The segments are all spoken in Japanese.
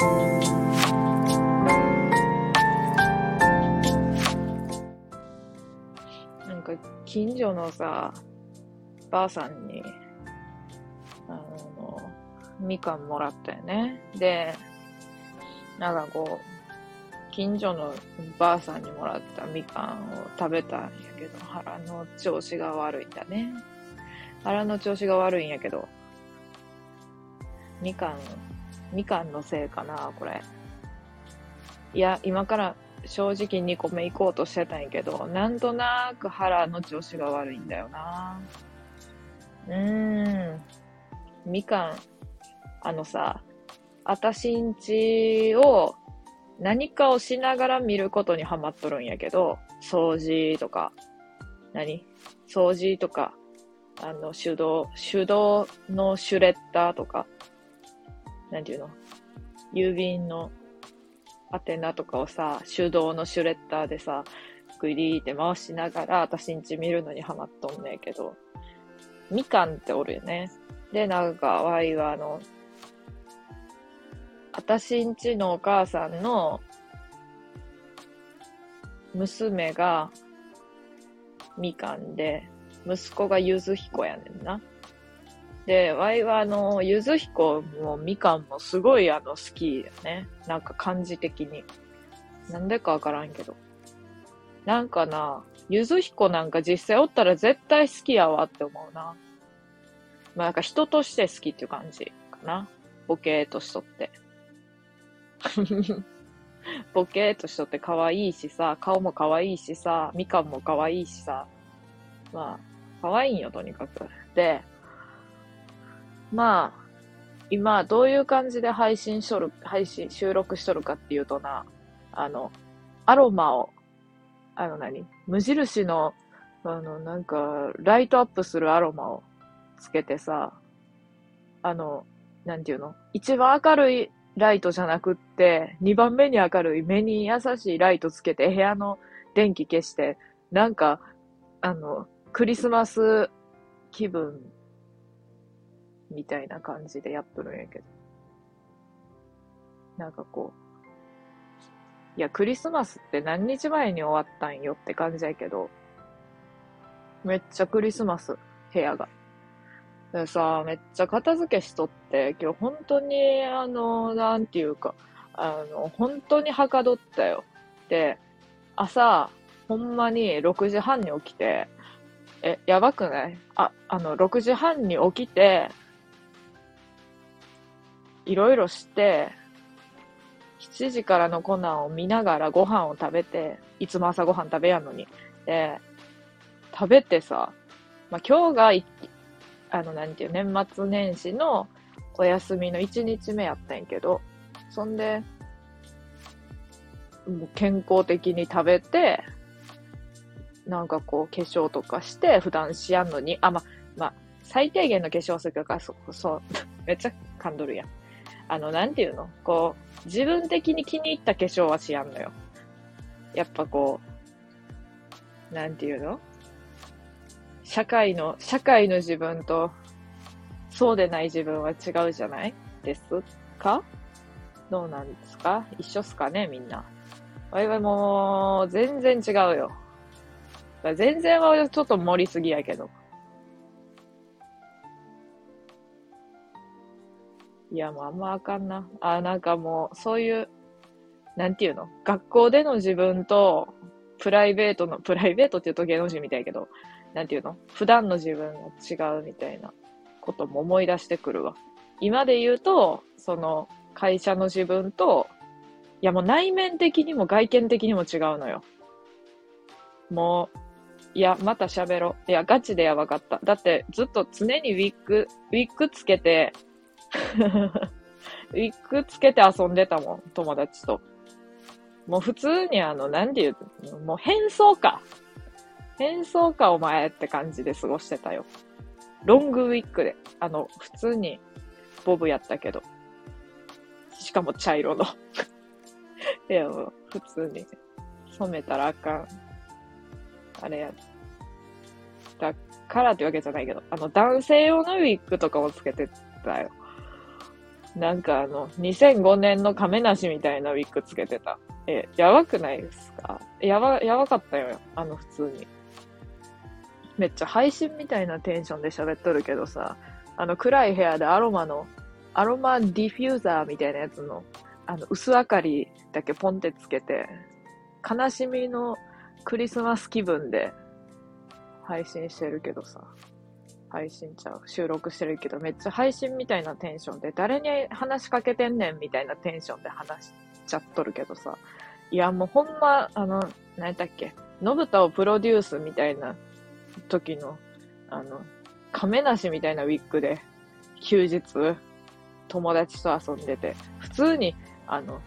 なんか、近所のさ、ばあさんに、あの、みかんもらったよね。で、なんかこう、近所のばあさんにもらったみかんを食べたんやけど、腹の調子が悪いんだね。腹の調子が悪いんやけど、みかん、みかんのせいかな、これ。いや、今から正直2個目行こうとしてたんやけど、なんとなく腹の調子が悪いんだよな。うーん。みかん、あのさ、あたしんちを何かをしながら見ることにハマっとるんやけど、掃除とか、何？掃除とか、あの、手動、手動のシュレッダーとか、なんていうの？郵便の宛名とかをさ、手動のシュレッダーでさ、グリーって回しながら、私んち見るのにハマっとんねんけど、みかんっておるよね。で、なんか、わいはあの、私んちのお母さんの娘がみかんで、息子がゆずひこやねんな。で、わいはあの、ゆずひこもみかんもすごいあの好きよね。なんか感じ的に。なんでかわからんけど。なんかな、ゆずひこなんか実際おったら絶対好きやわって思うな。まあなんか人として好きっていう感じかな。ボケーとしとって。ボケーとしとって可愛いしさ、顔も可愛いしさ、みかんも可愛いしさ。まあ、可愛いんよ、とにかく。で、まあ、今、どういう感じで配信しとる、配信、収録しとるかっていうとな、あの、アロマを、あの何無印の、あの、なんか、ライトアップするアロマをつけてさ、あの、なんていうの一番明るいライトじゃなくって、二番目に明るい目に優しいライトつけて部屋の電気消して、なんか、あの、クリスマス気分みたいな感じでやっとるんやけど。なんかこう、いや、クリスマスって何日前に終わったんよって感じやけど、めっちゃクリスマス、部屋が。でさ、めっちゃ片付けしとって、今日本当に、あの、なんていうか、あの、本当にはかどったよ。で、朝、ほんまに6時半に起きて、え、やばくない？あ、あの、6時半に起きて、いろいろして、7時からのコナンを見ながらご飯を食べて、いつも朝ご飯食べやんのに。で、食べてさ、まあ、今日が、あの、なんていう、年末年始のお休みの1日目やったんやけど、そんで、もう健康的に食べて、なんかこう、化粧とかして、普段しやんのに、あ、ま、ま、最低限の化粧水とか、そ、そう、めっちゃ噛んどるやん。あの、なんていうの？こう、自分的に気に入った化粧はしやんのよ。やっぱこう、なんていうの？社会の、社会の自分と、そうでない自分は違うじゃない？ですか？どうなんですか？一緒っすかね？みんな。わいはもう、全然違うよ。全然はちょっと盛りすぎやけど。いや、もうあんまあかんな。あ、なんかもう、そういう、なんていうの？学校での自分と、プライベートの、プライベートって言うと芸能人みたいけど、なんていうの？普段の自分が違うみたいなことも思い出してくるわ。今で言うと、その、会社の自分と、いやもう内面的にも外見的にも違うのよ。もう、いや、また喋ろう。いや、ガチでやばかった。だって、ずっと常にウィッグ、ウィッグつけて、ウィッグつけて遊んでたもん、友達と。もう普通にあの、なんで言う、もう変装か。変装かお前って感じで過ごしてたよ。ロングウィッグで。あの、普通にボブやったけど。しかも茶色の。いや、もう普通に染めたらあかん。あれや。だからってわけじゃないけど、あの、男性用のウィッグとかもつけてたよ。なんかあの、2005年の亀梨みたいなウィッグつけてた。え、やばくないですか？やば、やばかったよ。あの、普通に。めっちゃ配信みたいなテンションで喋っとるけどさ、あの暗い部屋でアロマの、アロマディフューザーみたいなやつの、あの薄明かりだけポンってつけて、悲しみのクリスマス気分で配信してるけどさ、配信ちゃう、収録してるけど、めっちゃ配信みたいなテンションで、誰に話しかけてんねんみたいなテンションで話しちゃっとるけどさ、いやもうほんま、あの、何やったっけ、のぶたをプロデュースみたいな時の、あの、亀梨みたいなウィッグで、休日、友達と遊んでて、普通に、あの、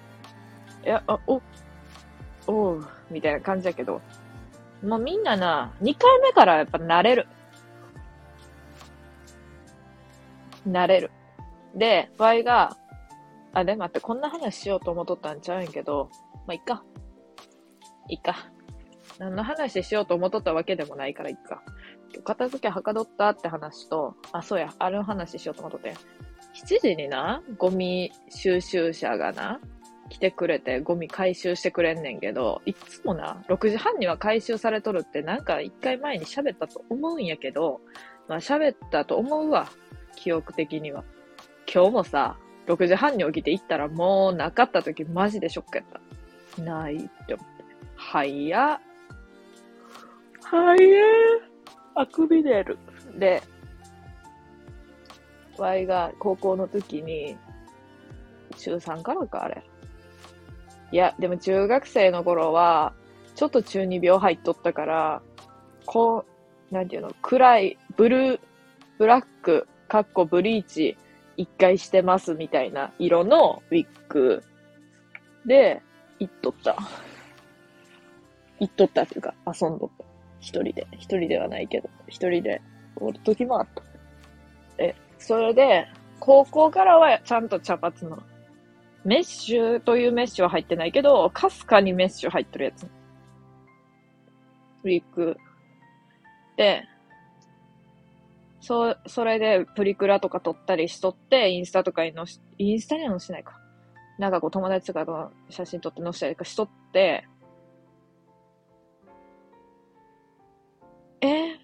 いや、あ、お、おう、みたいな感じだけど、もうみんなな、2回目からやっぱ慣れる。慣れる。で、場合が、あ、で、待って、こんな話しようと思っとったんちゃうんやけど、まあ、いっか。いっか。何の話しようと思っとったわけでもないからいっか。片付けはかどったって話と、あ、そうや、あれの話しようと思っとって。7時にな、ゴミ収集車がな、来てくれてゴミ回収してくれんねんけど、いつもな、6時半には回収されとるってなんか一回前に喋ったと思うんやけど、まあ喋ったと思うわ。記憶的には。今日もさ、6時半に起きて行ったらもうなかった時マジでショックやった。ないって思って。はいや。はいや。あくび出る。で、ワイが高校の時に、中3からか、あれ。いや、でも中学生の頃は、ちょっと中二病入っとったから、こう、なんていうの、暗い、ブルー、ブラック、かっこブリーチ、一回してますみたいな色のウィッグで、行っとった。行っとったっていうか、遊んどった。一人で。一人ではないけど、一人でおる時もあった。え、それで、高校からはちゃんと茶髪のメッシュというメッシュは入ってないけど、かすかにメッシュ入ってるやつ。ウィッグ。で、そ、それでプリクラとか撮ったりしとって、インスタとかに載し、インスタには載しないか。なんかこう友達とかと写真撮って載せたりとかしとって、え？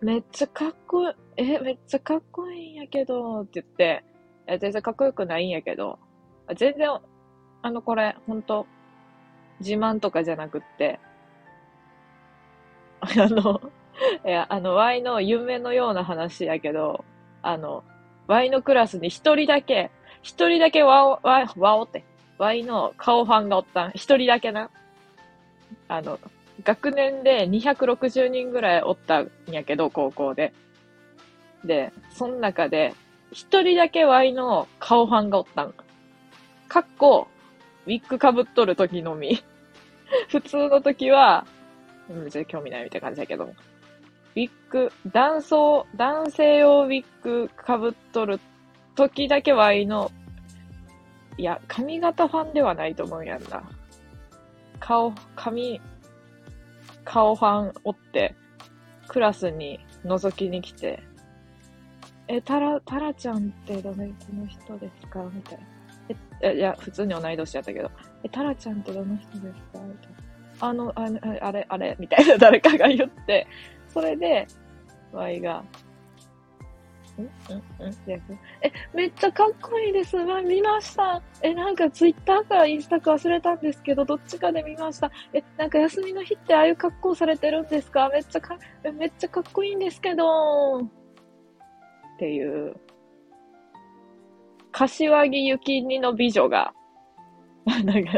めっちゃかっこいい、え、めっちゃかっこいいんやけど、って言って、や、全然かっこよくないんやけど、全然、あの、これ、ほんと、自慢とかじゃなくって、あの、いや、あの、Y の夢のような話やけど、あの、Y のクラスに一人だけ、一人だけワオ、ワワオって、Y の顔ファンがおったん。一人だけな。あの、学年で260人ぐらいおったんやけど、高校で。で、その中で、一人だけワイの顔ファンがおったん。かっこ、ウィッグ被っとる時のみ。普通の時は、うん別に興味ないみたいな感じだけど。ウィッグ、男装、男性用ウィッグ被っとる時だけワイの、いや、髪型ファンではないと思うやんな。顔、髪、顔ファンおって、クラスに覗きに来て、え、タラ、タラちゃんってどの人ですか？みたいな。え、いや、普通に同い年やったけど、え、タラちゃんってどの人ですか？みたいな。あの、ああれ、あれ、みたいな誰かが言って、それで、ワイが、んんんえ、めっちゃかっこいいです。わ、見ました。え、なんかツイッターかインスタか忘れたんですけど、どっちかで見ました。え、なんか休みの日ってああいう格好されてるんですか？めっちゃか、めっちゃかっこいいんですけど。っていう、柏木幸二の美女が、なんか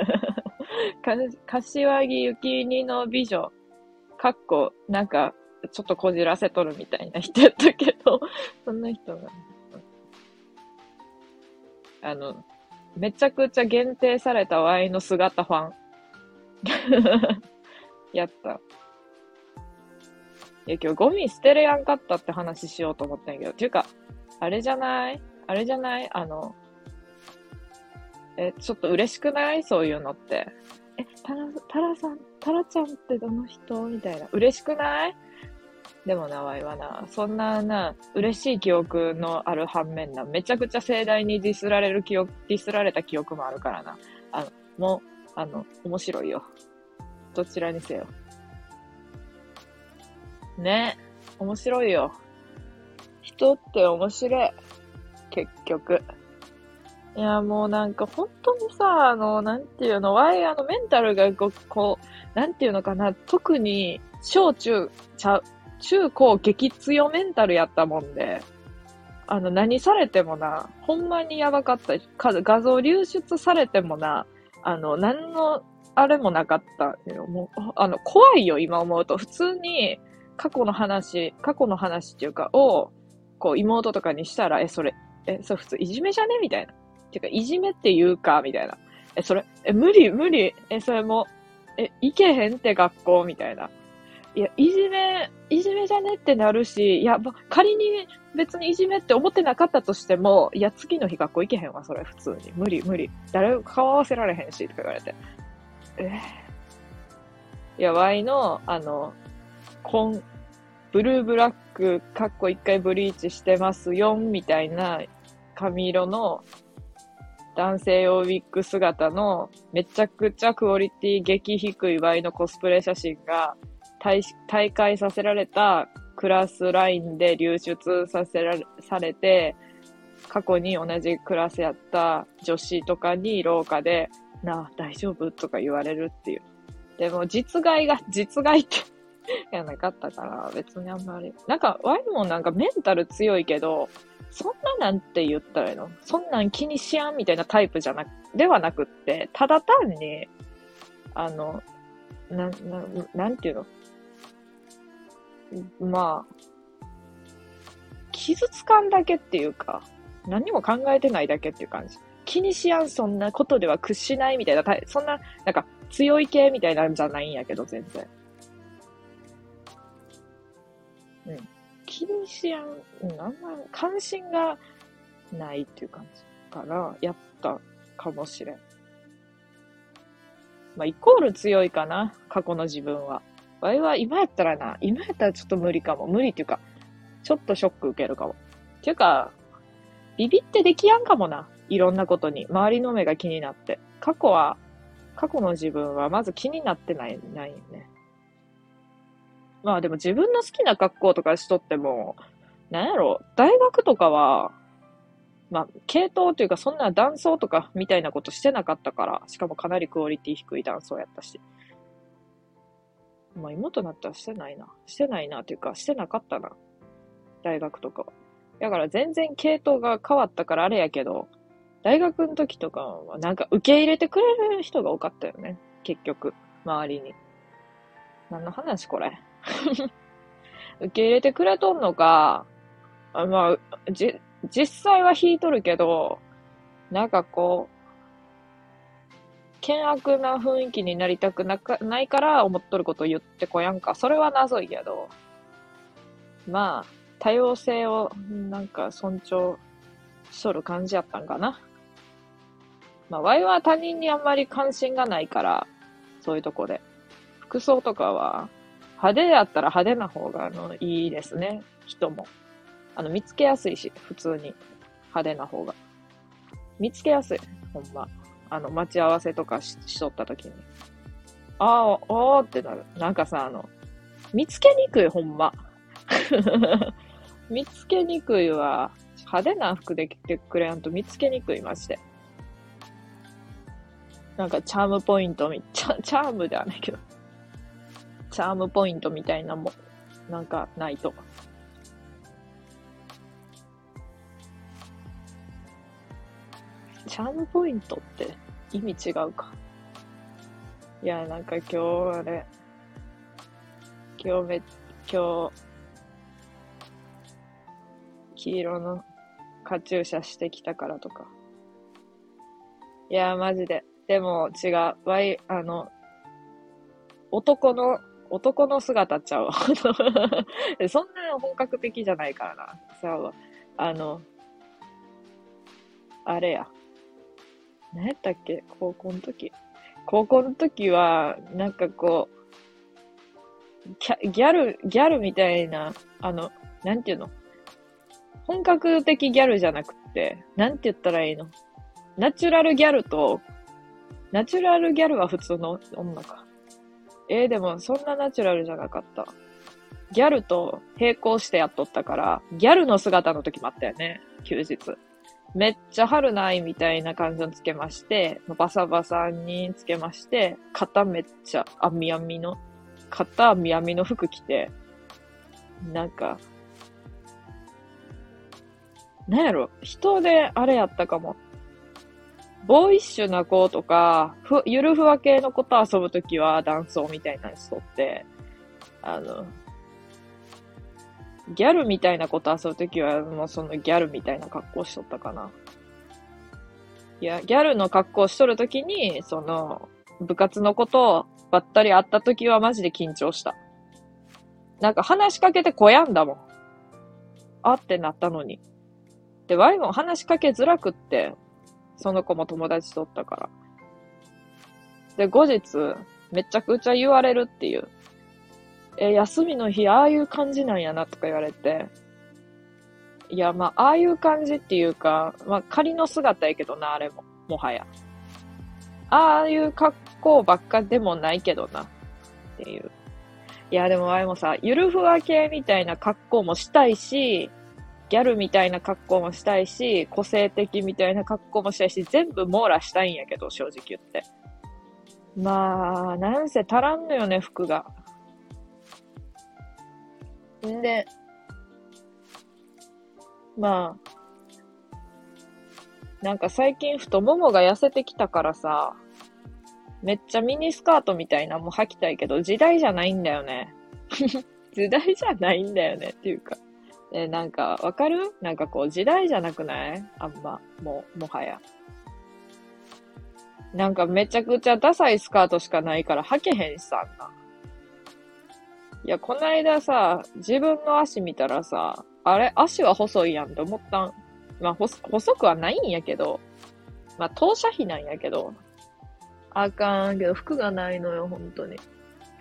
柏木幸二の美女、かっこ、なんか、ちょっとこじらせとるみたいな人やったけど、そんな人が、あの、めちゃくちゃ限定されたワイの姿ファン。やった。いや、今日ゴミ捨てるやんかったって話しようと思ったんやけど、ていうか、あれじゃない？あれじゃない？あの、え、ちょっと嬉しくない？そういうのって。え、タラ、タラさん、タラちゃんってどの人？みたいな。嬉しくない？でもな、わいはな、そんなな、嬉しい記憶のある反面な、めちゃくちゃ盛大にディスられる記憶、ディスられた記憶もあるからな。あの、もう、あの、面白いよ。どちらにせよ。ね。面白いよ。人って面白い。結局。いや、もうなんか本当にさ、あの、なんていうの、ワイ、あの、メンタルがこう、こうなんていうのかな、特に、小中、ちゃう、中高激強メンタルやったもんで、あの、何されてもな、ほんまにやばかった。画像流出されてもな、あの、何の、あれもなかったもう、あの、怖いよ、今思うと。普通に、過去の話、過去の話っていうか、を、こう、妹とかにしたら、え、それ、え、それ普通いじめじゃね？みたいな。てか、いじめって言うかみたいな。え、それ、え、無理、無理。え、それも、え、行けへんって学校？みたいな。いや、いじめ、いじめじゃねってなるし、いや、仮に別にいじめって思ってなかったとしても、いや、次の日学校行けへんわ、それ、普通に。無理、無理。誰も顔合わせられへんし、とか言われて。えいや、ワイの、あの、コン、ブルーブラック、かっこ一回ブリーチしてますよ、みたいな髪色の男性用ウィッグ姿のめちゃくちゃクオリティ激低いワイのコスプレ写真が大会させられたクラスラインで流出させられ、されて、過去に同じクラスやった女子とかに廊下で、なあ、大丈夫？とか言われるっていう。でも、実害が、実害って やなかったから、別にあんまり。なんか、ワイもなんかメンタル強いけど、そんななんて言ったらいいの？そんなん気にしやんみたいなタイプじゃなく、ではなくって、ただ単に、あの、な、な、なんていうの？まあ、傷つかんだけっていうか、何も考えてないだけっていう感じ。気にしやん、そんなことでは屈しないみたいな、そんな、なんか、強い系みたいなんじゃないんやけど、全然。うん。気にしやん、うん、あんま関心がないっていう感じから、やったかもしれん。まあ、イコール強いかな、過去の自分は。場合は今やったらな、今やったらちょっと無理かも。無理っていうか、ちょっとショック受けるかも。っていうか、ビビってできやんかもな。いろんなことに。周りの目が気になって。過去は、過去の自分はまず気になってない、ないよね。まあでも自分の好きな格好とかしとっても、なんやろ、大学とかは、まあ、系統というかそんな断層とかみたいなことしてなかったから、しかもかなりクオリティ低い断層やったし。まあ、妹なったらしてないな。してないな、というか、してなかったな。大学とかは。だから全然系統が変わったからあれやけど、大学の時とかはなんか受け入れてくれる人が多かったよね。結局、周りに。何の話これ 受け入れてくれとんのか、あまあ、じ、実際は引いとるけど、なんかこう、険悪な雰囲気になりたくなかないから思っとること言ってこやんか。それは謎いけど。まあ、多様性をなんか尊重しとる感じやったんかな。まあ、ワイは他人にあんまり関心がないから、そういうとこで。服装とかは、派手やったら派手な方があのいいですね。人も。あの、見つけやすいし、普通に。派手な方が。見つけやすい。ほんま。あの、待ち合わせとかししとった時に。ああ、ああってなる。なんかさ、あの、見つけにくい、ほんま。見つけにくいわ。派手な服で着てくれんと見つけにくい、マジで。なんかチャームポイントみ、チャチャームではないけど。チャームポイントみたいなも、なんかないと。チャームポイントって意味違うか。いや、なんか今日あれ、今日め、今日、黄色のカチューシャしてきたからとか。いや、マジで。でも違う。わい、あの、男の、男の姿ちゃうわ。そんな本格的じゃないからな。さあ、あの、あれや。何やったっけ？高校の時。高校の時は、なんかこう、ギャル、ギャルみたいな、あの、なんていうの？本格的ギャルじゃなくて、なんて言ったらいいの？ナチュラルギャルと、ナチュラルギャルは普通の女か。えー、でもそんなナチュラルじゃなかった。ギャルと並行してやっとったから、ギャルの姿の時もあったよね、休日。めっちゃ春ないみたいな感じのつけまして、バサバサにつけまして、肩めっちゃ網網の、肩網網の服着て、なんか、なんやろ、人であれやったかも。ボーイッシュな子とか、ふ、ゆるふわ系の子と遊ぶときは男装みたいなしとって、あの、ギャルみたいなこと遊ぶときは、もうそのギャルみたいな格好しとったかな。いや、ギャルの格好しとるときに、その、部活のことをばったり会ったときはマジで緊張した。なんか話しかけてこやんだもん。あってなったのに。で、ワイも話しかけづらくって、その子も友達とったから。で、後日、めちゃくちゃ言われるっていう。え、休みの日、ああいう感じなんやなとか言われて。いや、まあ、ああいう感じっていうか、まあ、仮の姿やけどな、あれも。もはや。ああいう格好ばっかでもないけどな。っていう。いや、でもあれもさ、ゆるふわ系みたいな格好もしたいし、ギャルみたいな格好もしたいし、個性的みたいな格好もしたいし、全部網羅したいんやけど、正直言って。まあ、なんせ足らんのよね、服が。んで、まあ、なんか最近太ももが痩せてきたからさ、めっちゃミニスカートみたいなも履きたいけど、時代じゃないんだよね。時代じゃないんだよねっていうか。え、なんか、わかる？なんかこう、時代じゃなくない？あんま、もう、もはや。なんかめちゃくちゃダサいスカートしかないから履けへんしさ、んな。いや、こないださ、自分の足見たらさ、あれ足は細いやんって思ったん。まあ、細くはないんやけど、まあ、当社費なんやけど、あかんけど、服がないのよ、本当に。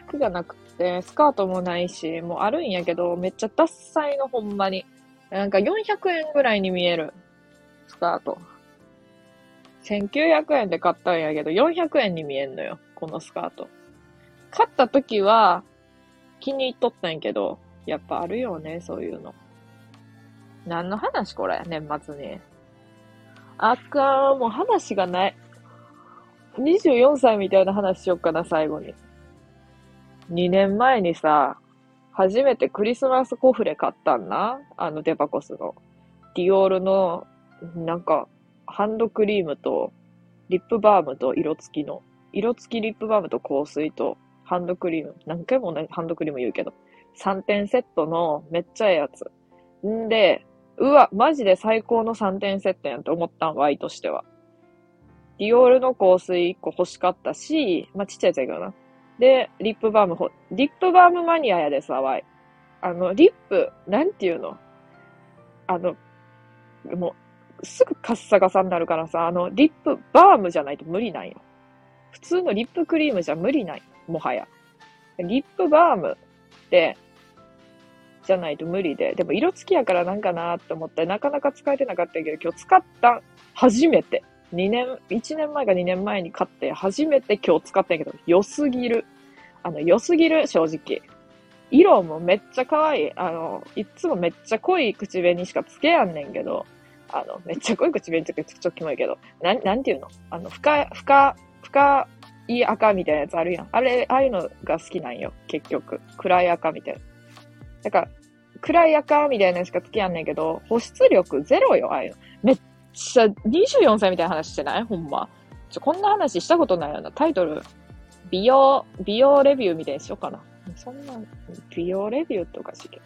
服がなくて、スカートもないし、もうあるんやけど、めっちゃダッサいの、ほんまに。なんか400円ぐらいに見える。スカート。1900円で買ったんやけど、400円に見えんのよ。このスカート。買った時は、気に入っとったんやけど、やっぱあるよね、そういうの。何の話これ年末に。あかん、もう話がない。24歳みたいな話しよっかな、最後に。2年前にさ、初めてクリスマスコフレ買ったんな。あのデパコスの。ディオールの、なんか、ハンドクリームと、リップバームと色付きの、色付きリップバームと香水と、ハンドクリーム。何回もね、ハンドクリーム言うけど。3点セットのめっちゃええやつ。んで、うわ、マジで最高の3点セットやんと思ったん、ワイとしては。ディオールの香水1個欲しかったし、まあ、ちっちゃいやつやけどな。で、リップバームほ、リップバームマニアやでさ、ワイ。あの、リップ、なんていうの？あの、もう、すぐカッサカサになるからさ、あの、リップバームじゃないと無理なんよ。普通のリップクリームじゃ無理ない。もはや。リップバームって、じゃないと無理で。でも色付きやからなんかなって思って、なかなか使えてなかったけど、今日使った初めて。2年、1年前か2年前に買って初めて今日使ったんやけど、良すぎる。あの、良すぎる、正直。色もめっちゃ可愛い。あの、いつもめっちゃ濃い口紅しかつけやんねんけど、あの、めっちゃ濃い口紅ってちょっとキモいけど、なん、なんていうの？あの、深、深、深いい赤みたいなやつあるやん。あれ、ああいうのが好きなんよ、結局。暗い赤みたいな。だから、暗い赤みたいなのしかつけやんねんけど、保湿力ゼロよ、ああいうの。めっちゃ24歳みたいな話してない？ほんま。ちょ、こんな話したことないよな。タイトル、美容、美容レビューみたいにしようかな。そんな、美容レビューっておかしいけど。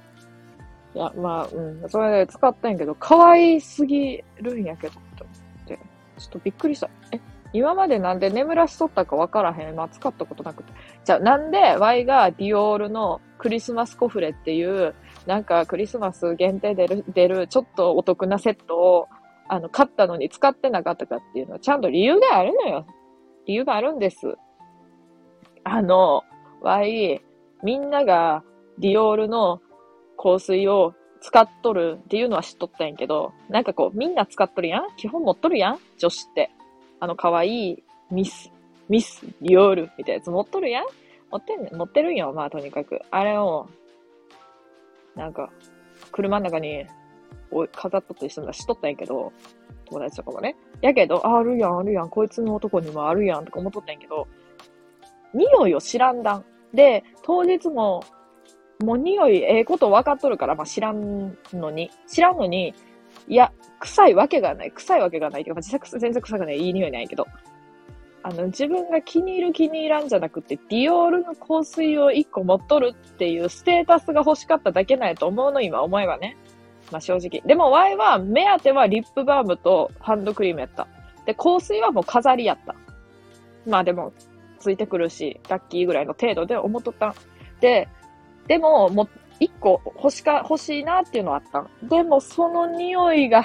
いや、まあ、うん、それで使ったんやけど、可愛すぎるんやけど、って。ちょっとびっくりした。え、今までなんで眠らしとったかわからへん。まあ、使ったことなくて。じゃあ、なんで、Y がディオールのクリスマスコフレっていう、なんかクリスマス限定で出る、出る、ちょっとお得なセットをあの、買ったのに使ってなかったかっていうのは、ちゃんと理由があるのよ。理由があるんです。あの、わい、みんながディオールの香水を使っとるっていうのは知っとったんやけど、なんかこう、みんな使っとるやん？基本持っとるやん？女子って。あの、可愛いミス、ミス、ディオールみたいなやつ持っとるやん？持ってん、持ってるんよ。まあ、とにかく。あれを、なんか、車の中に飾っとったりするのは知っとったんやけど、友達とかもね。やけど、あ、あるやん、あるやん、こいつの男にもあるやん、とか思っとったんやけど、匂いを知らんだん。で、当日も、もう匂い、ええこと分かっとるから、まあ、知らんのに、知らんのに、いや、臭いわけがない、臭いわけがないけど、まあ、実際全然臭くない、いい匂いないけど、あの、自分が気に入る気に入らんじゃなくて、ディオールの香水を一個持っとるっていうステータスが欲しかっただけないと思うの、今思えばね。まあ正直。でも、ワイは、目当てはリップバームとハンドクリームやった。で、香水はもう飾りやった。まあでも、ついてくるし、ラッキーぐらいの程度で思っとった。で、でも、も、一個欲しか、欲しいなっていうのはあった。でも、その匂いが、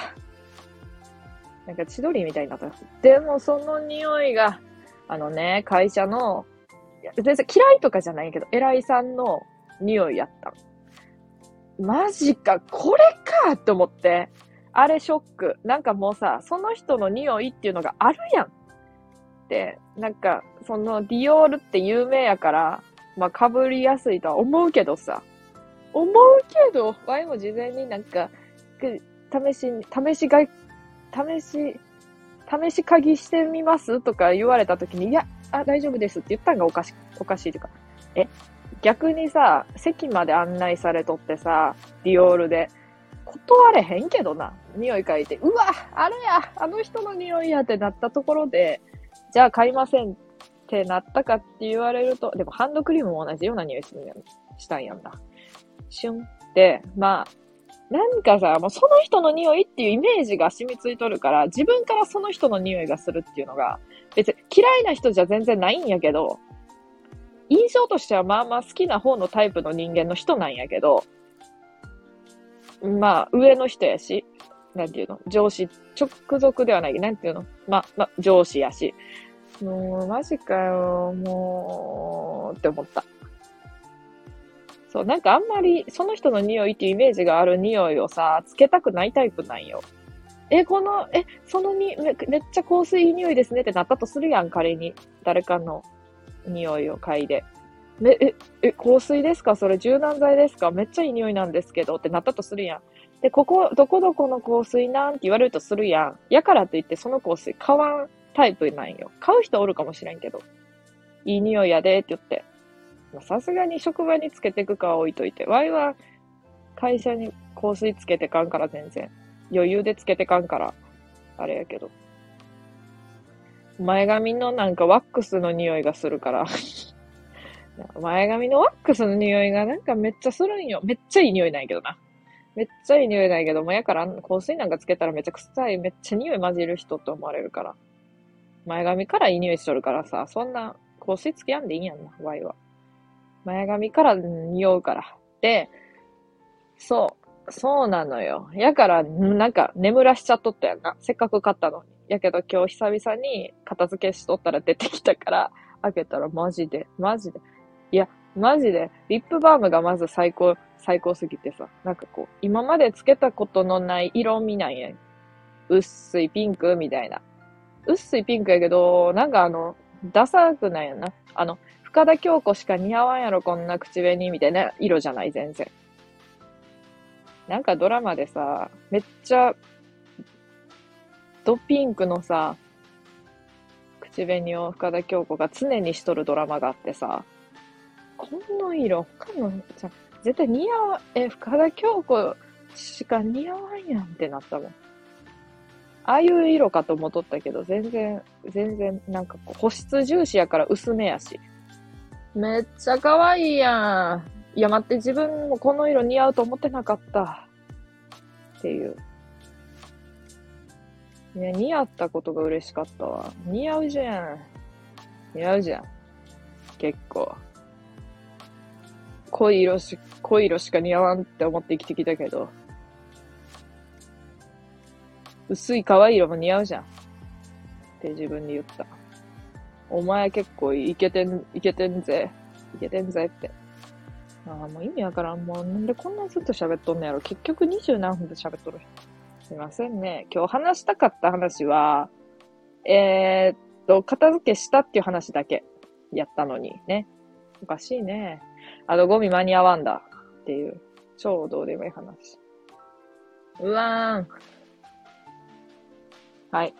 なんか千鳥みたいになった。でも、その匂いが、あのね、会社の、全然嫌いとかじゃないけど、偉いさんの匂いやった。マジか、これかって思って、あれショック。なんかもうさ、その人の匂いっていうのがあるやん。で、なんか、そのディオールって有名やから、まあ被りやすいとは思うけどさ。思うけど、ワイも事前になんか、試し、試しが、試し、試し鍵してみますとか言われた時に、いや、あ、大丈夫ですって言ったんがおかし、おかしいというか。え、逆にさ、席まで案内されとってさ、ディオールで、断れへんけどな。匂い嗅いで、うわあれやあの人の匂いやってなったところで、じゃあ買いませんってなったかって言われると、でもハンドクリームも同じような匂いするんやしたんやんな。シュンって、まあ、なんかさ、もうその人の匂いっていうイメージが染みついとるから、自分からその人の匂いがするっていうのが、別に嫌いな人じゃ全然ないんやけど、印象としてはまあまあ好きな方のタイプの人間の人なんやけど、まあ上の人やし、なんていうの上司、直属ではない、なんていうのまあ、まあ、上司やし。もう、マジかよ、もう、って思った。そう、なんかあんまり、その人の匂いっていうイメージがある匂いをさ、つけたくないタイプなんよ。え、この、え、そのにめ、っちゃ香水いい匂いですねってなったとするやん、仮に。誰かの匂いを嗅いで。え、え、香水ですか？それ柔軟剤ですか？めっちゃいい匂いなんですけどってなったとするやん。で、ここ、どこどこの香水なんって言われるとするやん。やからといってその香水買わんタイプなんよ。買う人おるかもしれんけど。いい匂いやでって言って。さすがに職場につけていくかは置いといて。ワイは会社に香水つけてかんから全然。余裕でつけてかんから。あれやけど。前髪のなんかワックスの匂いがするから 前髪のワックスの匂いがなんかめっちゃするんよ。めっちゃいい匂いないけどな。めっちゃいい匂いないけども、やから香水なんかつけたらめっちゃ臭い、めっちゃ匂い混じる人って思われるから。前髪からいい匂いしとるからさ、そんな香水つけやんでいいんやんな、ワイは。前髪から匂うから。で、そう、そうなのよ。やから、なんか眠らしちゃっとったやんな。せっかく買ったのに。やけど今日久々に片付けしとったら出てきたから、開けたらマジで、マジで。いや、マジで、リップバームがまず最高、最高すぎてさ、なんかこう、今までつけたことのない色味なんや。薄いピンクみたいな。薄いピンクやけど、なんかあの、ダサくないやな。あの、深田京子しか似合わんやろ、こんな口紅みたいな色じゃない、全然。なんかドラマでさ、めっちゃドピンクのさ、口紅を深田恭子が常にしとるドラマがあってさ、この色、他の、絶対似合わ、え、深田恭子しか似合わんやんってなったもん。ああいう色かと思っとったけど、全然、全然、なんか、保湿重視やから薄めやし。めっちゃ可愛いやん。いや、待って、自分もこの色似合うと思ってなかった。っていう。いや、似合ったことが嬉しかったわ。似合うじゃん。似合うじゃん。結構。濃い色し、濃い色しか似合わんって思って生きてきたけど。薄い可愛い色も似合うじゃん。って自分に言った。お前結構イケてん、イケてんぜ。イケてんぜって。ああ、もう意味わからん。もうなんでこんなずっと喋っとんのやろ。結局二十何分で喋っとる。すいませんね。今日話したかった話は、えー、っと、片付けしたっていう話だけやったのにね。おかしいね。あのゴミ間に合わんだっていう、超どうでもいい話。うわーん。はい。